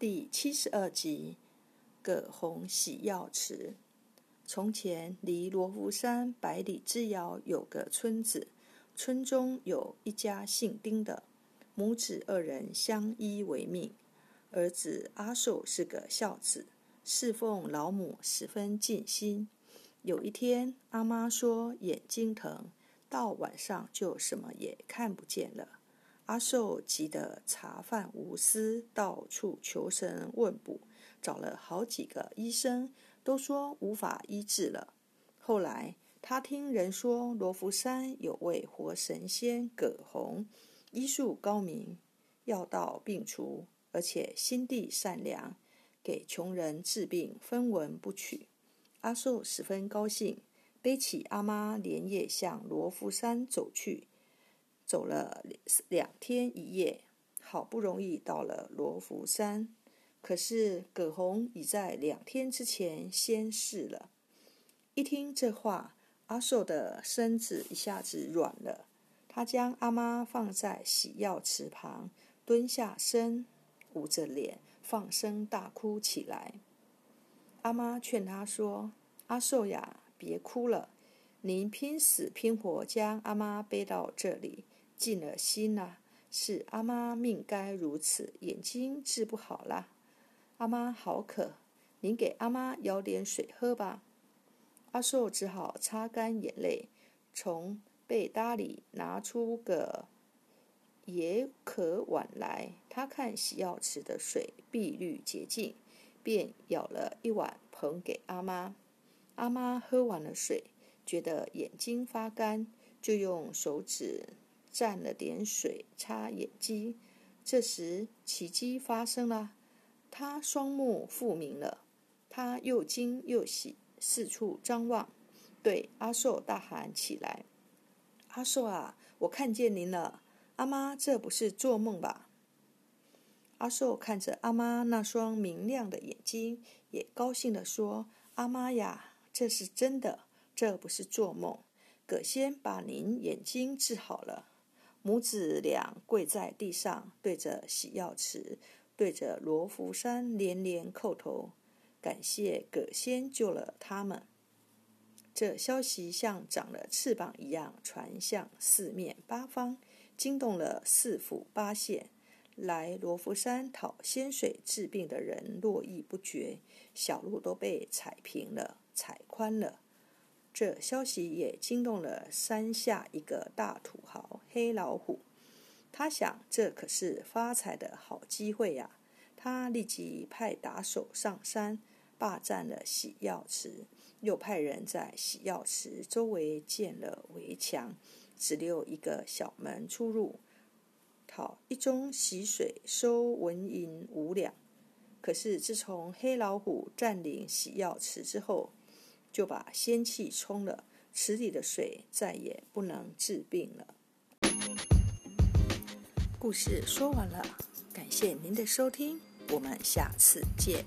第七十二集：葛洪洗药池。从前，离罗浮山百里之遥有个村子，村中有一家姓丁的，母子二人相依为命。儿子阿寿是个孝子，侍奉老母十分尽心。有一天，阿妈说眼睛疼，到晚上就什么也看不见了。阿寿急得茶饭无思，到处求神问卜，找了好几个医生，都说无法医治了。后来他听人说，罗浮山有位活神仙葛洪，医术高明，药到病除，而且心地善良，给穷人治病分文不取。阿寿十分高兴，背起阿妈，连夜向罗浮山走去。走了两天一夜，好不容易到了罗浮山。可是葛洪已在两天之前仙逝了。一听这话，阿寿的身子一下子软了。他将阿妈放在洗药池旁，蹲下身，捂着脸，放声大哭起来。阿妈劝他说：“阿寿呀，别哭了，您拼死拼活将阿妈背到这里。”尽了心了，是阿妈命该如此，眼睛治不好啦。阿妈好渴，您给阿妈舀点水喝吧。阿寿只好擦干眼泪，从被搭里拿出个野渴碗来。他看洗药池的水碧绿洁净，便舀了一碗捧给阿妈。阿妈喝完了水，觉得眼睛发干，就用手指。蘸了点水擦眼睛，这时奇迹发生了，他双目复明了。他又惊又喜，四处张望，对阿寿大喊起来：“阿寿啊，我看见您了！阿妈，这不是做梦吧？”阿寿看着阿妈那双明亮的眼睛，也高兴地说：“阿妈呀，这是真的，这不是做梦。葛仙把您眼睛治好了。”母子俩跪在地上，对着洗药池，对着罗浮山连连叩头，感谢葛仙救了他们。这消息像长了翅膀一样传向四面八方，惊动了四府八县。来罗浮山讨仙水治病的人络绎不绝，小路都被踩平了，踩宽了。这消息也惊动了山下一个大土豪黑老虎，他想这可是发财的好机会呀！他立即派打手上山霸占了洗药池，又派人在洗药池周围建了围墙，只留一个小门出入，讨一盅洗水收纹银五两。可是自从黑老虎占领洗药池之后，就把仙气冲了，池里的水再也不能治病了。故事说完了，感谢您的收听，我们下次见。